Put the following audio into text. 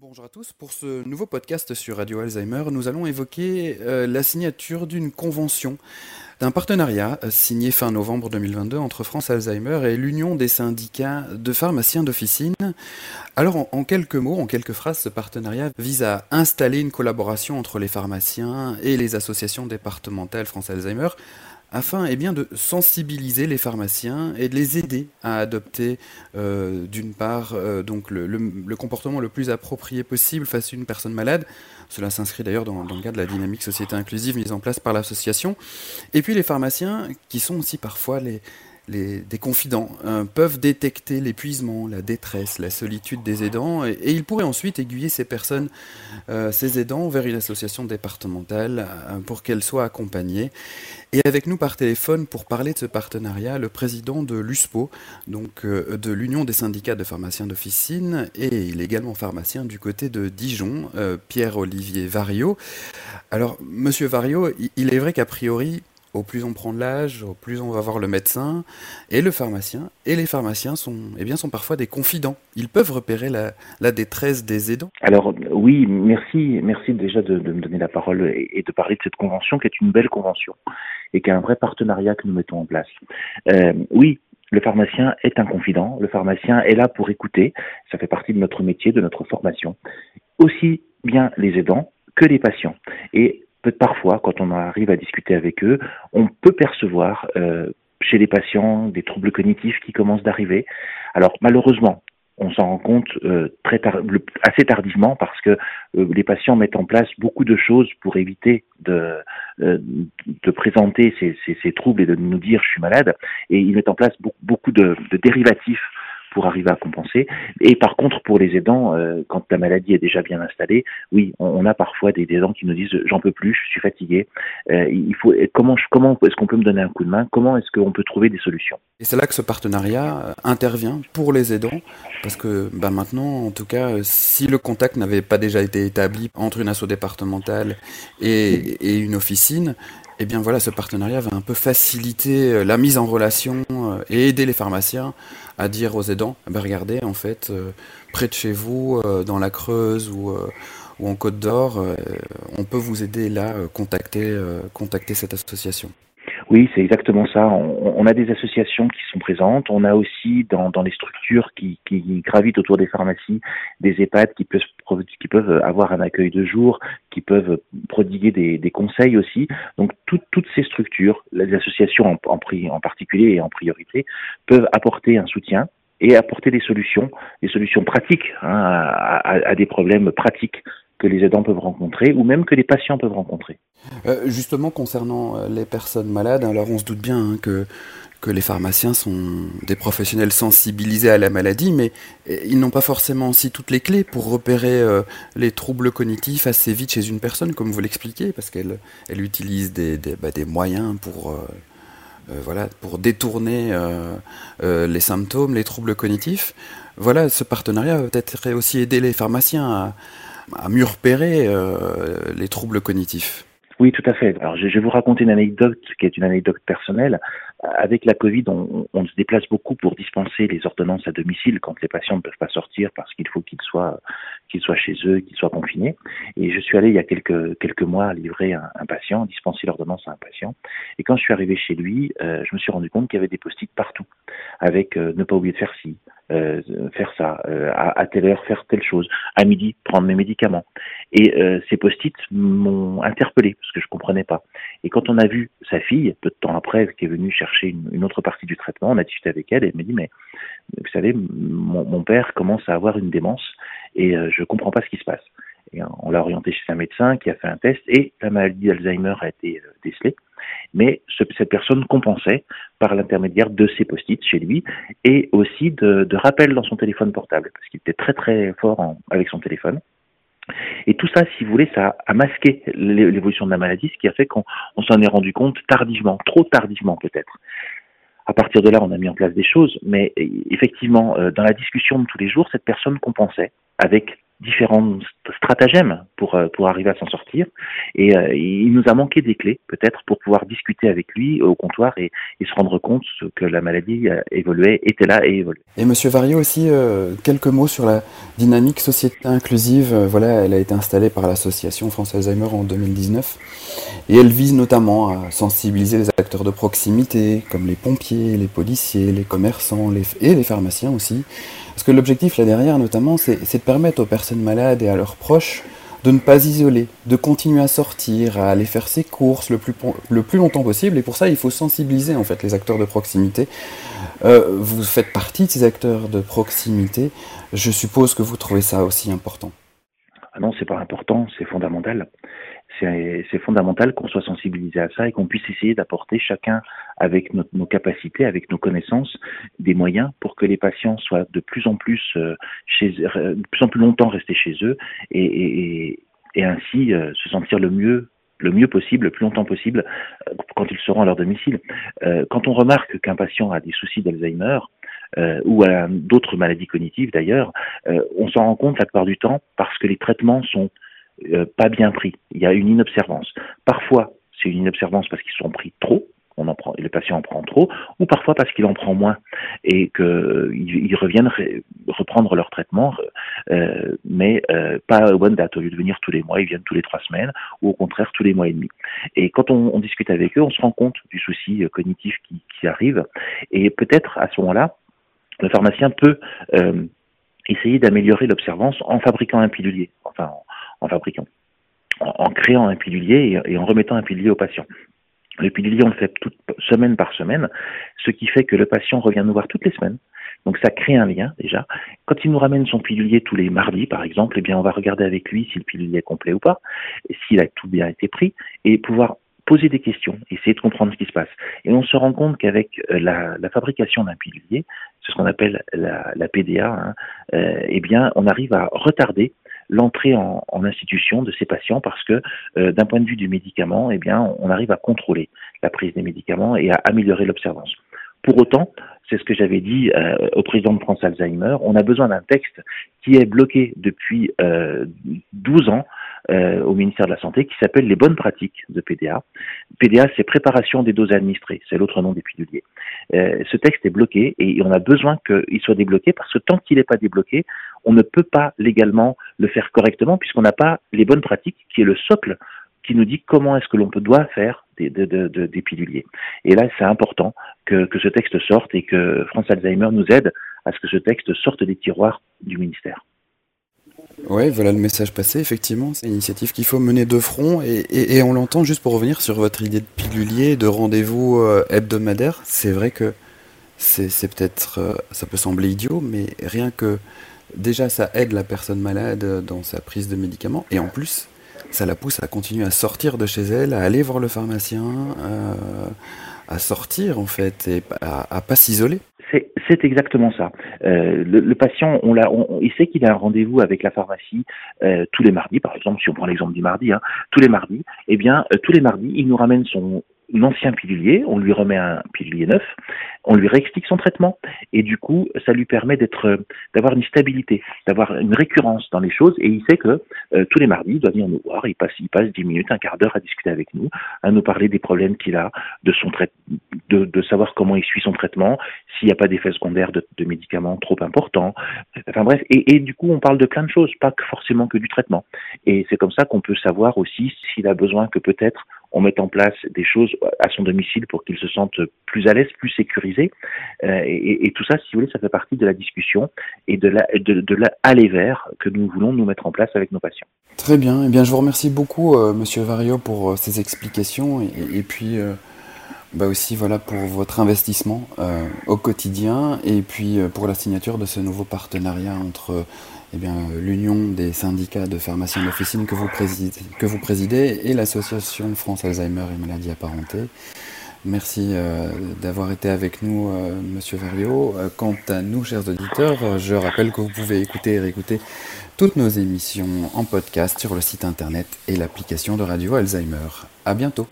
Bonjour à tous. Pour ce nouveau podcast sur Radio Alzheimer, nous allons évoquer euh, la signature d'une convention, d'un partenariat euh, signé fin novembre 2022 entre France Alzheimer et l'Union des syndicats de pharmaciens d'officine. Alors, en, en, quelques mots, en quelques phrases, ce partenariat vise à installer une collaboration entre les pharmaciens et les associations départementales France Alzheimer afin eh de sensibiliser les pharmaciens et de les aider à adopter euh, d'une part euh, donc le, comportement le plus approprié possible face à une personne malade. Cela s'inscrit d'ailleurs dans, dans, le cadre de la dynamique société inclusive mise en place par l'association. Et puis les pharmaciens qui sont aussi parfois les, les, des confidents euh, peuvent détecter l'épuisement, la détresse, la solitude des aidants et, ils pourraient ensuite aiguiller ces personnes, euh, ces aidants, vers une association départementale euh, pour qu'elles soient accompagnées. Et avec nous par téléphone pour parler de ce partenariat, le président de l'USPO, donc euh, de l'Union des syndicats de pharmaciens d'officine, et il est également pharmacien du côté de Dijon, Pierre-Olivier Vario. Alors, monsieur Vario, il est vrai qu'a priori, au plus on prend de l'âge, au plus on va voir le médecin et le pharmacien. Et les pharmaciens sont, eh bien, sont parfois des confidents. Ils peuvent repérer la, détresse des aidants. Alors oui, merci, merci déjà de, me donner la parole et, et, de parler de cette convention qui est une belle convention et qui est un vrai partenariat que nous mettons en place. Euh, oui, le pharmacien est un confident. Le pharmacien est là pour écouter. Ça fait partie de notre métier, de notre formation. Aussi bien les aidants que les patients. Et parfois, quand on arrive à discuter avec eux, on peut percevoir euh, chez les patients des troubles cognitifs qui commencent d'arriver. Alors malheureusement, on s'en rend compte euh, assez tardivement parce que euh, les patients mettent en place beaucoup de choses pour éviter de, présenter ces, troubles et de nous dire je suis malade et ils mettent en place beaucoup, de dérivatifs pour arriver à compenser. Et par contre, pour les aidants, euh, quand la maladie est déjà bien installée, oui, on, a parfois des, aidants qui nous disent j'en peux plus, je suis fatigué. Euh, il faut comment comment est-ce qu'on peut me donner un coup de main? Comment est-ce qu'on peut trouver des solutions Et c'est là que ce partenariat euh, intervient pour les aidants, parce que bah, maintenant, en tout cas, si le contact n'avait pas déjà été établi entre une asso départementale et une officine, eh bien voilà, ce partenariat va un peu faciliter euh, la mise en relation et aider les pharmaciens à dire aux aidants, eh ben regardez, en fait, euh, près de chez vous, euh, dans la Creuse ou, euh, ou en Côte d'Or, on peut vous aider là, contacter, contacter cette association. Oui, c'est exactement ça. On, on, a des associations qui sont présentes. On a aussi dans, dans les structures qui, qui, gravitent autour des pharmacies des EHPAD qui peuvent, qui peuvent avoir un accueil de jour, qui peuvent prodiguer des, des conseils aussi. Donc tout, toutes ces structures, les associations en, en, en particulier et en priorité, peuvent apporter un soutien et apporter des solutions, des solutions pratiques hein, à, à, à des problèmes pratiques que les aidants peuvent rencontrer ou même que les patients peuvent rencontrer. Euh, justement, concernant euh, les personnes malades, alors on se doute bien hein, que, que les pharmaciens sont des professionnels sensibilisés à la maladie, mais euh, ils n'ont pas forcément aussi toutes les clés pour repérer euh, les troubles cognitifs assez vite chez une personne, comme vous l'expliquez, parce qu'elle elle utilise des, des, bah, moyens pour... Voilà, pour détourner les symptômes, les troubles cognitifs. Voilà, ce partenariat peut-être aussi aider les pharmaciens à, à mieux repérer euh, les troubles cognitifs. Oui, tout à fait. Alors, je vais vous raconter une anecdote qui est une anecdote personnelle. Avec la Covid, on, se déplace beaucoup pour dispenser les ordonnances à domicile quand les patients ne peuvent pas sortir parce qu'il faut qu'ils soient qu'ils soient chez eux, qu'ils soient confinés. Et je suis allé il y a quelques quelques mois livrer un, patient, dispenser l'ordonnance à un patient. Et quand je suis arrivé chez lui, euh, je me suis rendu compte qu'il y avait des post-it partout, avec euh, ne pas oublier de faire ci, euh, faire ça, euh, à, à, telle heure faire telle chose, à midi prendre mes médicaments. Et euh, ces post-it m'ont interpellé parce que je comprenais pas. Et quand on a vu sa fille, peu de temps après, qui est venue chercher une, une autre partie du traitement, on a discuté avec elle et elle m'a dit mais vous savez, mon, mon, père commence à avoir une démence et euh, je comprends pas ce qui se passe. On l'a orienté chez un médecin qui a fait un test et la maladie d'Alzheimer a été euh, décelée. Mais ce, cette personne compensait par l'intermédiaire de ses post-it chez lui et aussi de, rappels dans son téléphone portable parce qu'il était très très fort avec son téléphone. Et tout ça, si vous voulez, ça a masqué l'évolution de la maladie, ce qui a fait qu'on s'en est rendu compte tardivement, trop tardivement peut-être. À partir de là, on a mis en place des choses, mais effectivement, euh, dans la discussion de tous les jours, cette personne compensait avec différentes stratagèmes pour, euh, pour arriver à s'en sortir. Et euh, il nous a manqué des clés, peut-être, pour pouvoir discuter avec lui au comptoir et, et, se rendre compte que la maladie évoluait, était là et évoluait. Et Monsieur Vario aussi, euh, quelques mots sur la dynamique société inclusive. voilà, elle a été installée par l'association France Alzheimer en 2019 et elle vise notamment à sensibiliser les acteurs de proximité, comme les pompiers, les policiers, les commerçants les, et les pharmaciens aussi. Parce que l'objectif là derrière, notamment, c'est de permettre aux personnes malades et à leurs proches de ne pas isoler, de continuer à sortir, à aller faire ses courses le plus, le plus longtemps possible. Et pour ça, il faut sensibiliser en fait les acteurs de proximité. Euh, vous faites partie de ces acteurs de proximité. Je suppose que vous trouvez ça aussi important. Ah non, c'est pas important, c'est fondamental c'est fondamental qu'on soit sensibilisé à ça et qu'on puisse essayer d'apporter chacun avec nos, capacités, avec nos connaissances, des moyens pour que les patients soient de plus en plus euh, chez, de plus en plus longtemps restés chez eux et, ainsi euh, se sentir le mieux le mieux possible, le plus longtemps possible, euh, quand ils seront à leur domicile. quand on remarque qu'un patient a des soucis d'Alzheimer, ou d'autres maladies cognitives d'ailleurs, on s'en rend compte la plupart du temps parce que les traitements sont euh, pas bien pris. Il y a une inobservance. Parfois, c'est une inobservance parce qu'ils sont pris trop, on en prend, le patient en prend trop, ou parfois parce qu'il en prend moins et qu'ils reviennent reprendre leur traitement, euh, mais euh, pas aux bonnes dates. Au lieu de venir tous les mois, ils viennent tous les trois semaines, ou au contraire tous les mois et demi. Et quand on, discute avec eux, on se rend compte du souci cognitif qui, arrive, et peut-être à ce moment-là, le pharmacien peut euh, essayer d'améliorer l'observance en fabriquant un pilulier, enfin en fabriquant, en, créant un pilulier et, en remettant un pilulier au patient. Le pilulier, on le fait toute, semaine par semaine, ce qui fait que le patient revient nous voir toutes les semaines. Donc ça crée un lien déjà. Quand il nous ramène son pilulier tous les mardis, par exemple, eh bien on va regarder avec lui si le pilulier est complet ou pas, s'il a tout bien été pris, et pouvoir poser des questions, essayer de comprendre ce qui se passe. Et on se rend compte qu'avec euh, la, fabrication d'un pilulier, c'est ce qu'on appelle la, PDA, hein, euh, eh bien, on arrive à retarder l'entrée en, institution de ces patients parce que euh, d'un point de vue du médicament, eh bien, on arrive à contrôler la prise des médicaments et à améliorer l'observance. Pour autant, c'est ce que j'avais dit euh, au président de France Alzheimer, on a besoin d'un texte qui est bloqué depuis euh, 12 ans euh, au ministère de la Santé qui s'appelle les bonnes pratiques de PDA. PDA, c'est préparation des doses administrées, c'est l'autre nom des piluliers. Euh, ce texte est bloqué et on a besoin qu'il soit débloqué parce que tant qu'il n'est pas débloqué, on ne peut pas légalement le faire correctement puisqu'on n'a pas les bonnes pratiques qui est le socle qui nous dit comment est-ce que l'on doit faire des, piluliers. Et là, c'est important que, que, ce texte sorte et que France Alzheimer nous aide à ce que ce texte sorte des tiroirs du ministère. Oui, voilà le message passé, effectivement. C'est une initiative qu'il faut mener de front. Et, et, on l'entend juste pour revenir sur votre idée de pilulier, de rendez-vous euh, hebdomadaire. C'est vrai que c'est peut-être, euh, ça peut sembler idiot, mais rien que déjà ça aide la personne malade dans sa prise de médicaments. Et en plus, ça la pousse à continuer à sortir de chez elle, à aller voir le pharmacien, euh, à sortir en fait, et à, à pas s'isoler. C'est exactement ça. Euh, le, patient, on il sait qu'il a un rendez-vous avec la pharmacie euh, tous les mardis, par exemple, si on prend l'exemple du mardi, hein, tous les mardis. Eh bien, tous les mardis, il nous ramène son ancien pilulier, on lui remet un pilulier neuf, on lui réexplique son traitement. Et du coup ça lui permet d'être d'avoir une stabilité, d'avoir une récurrence dans les choses. Et il sait que euh, tous les mardis il doit venir nous voir, il passe il passe dix minutes, un quart d'heure à discuter avec nous, à nous parler des problèmes qu'il a, de son de, de savoir comment il suit son traitement, s'il n'y a pas d'effets secondaires de, de, médicaments trop importants, enfin bref et, et du coup on parle de plein de choses, pas que forcément que du traitement. Et c'est comme ça qu'on peut savoir aussi s'il a besoin que peut-être on met en place des choses à son domicile pour qu'il se sente plus à l'aise, plus sécurisé. Euh, et, tout ça, si vous voulez, ça fait partie de la discussion et de la, de, vers que nous voulons nous mettre en place avec nos patients. Très bien. Eh bien, je vous remercie beaucoup, euh, Monsieur Vario, pour euh, ces explications et, puis. Euh, bah aussi voilà pour votre investissement au quotidien et puis pour la signature de ce nouveau partenariat entre eh bien, l'Union des syndicats de pharmaciens d'officine que, vous présidez, que vous présidez et l'Association France Alzheimer et maladies apparentées. Merci euh, d'avoir été avec nous, euh, Monsieur Vario. Euh, quant à nous, chers auditeurs, je rappelle que vous pouvez écouter et réécouter toutes nos émissions en podcast sur le site internet et l'application de Radio Alzheimer. À bientôt.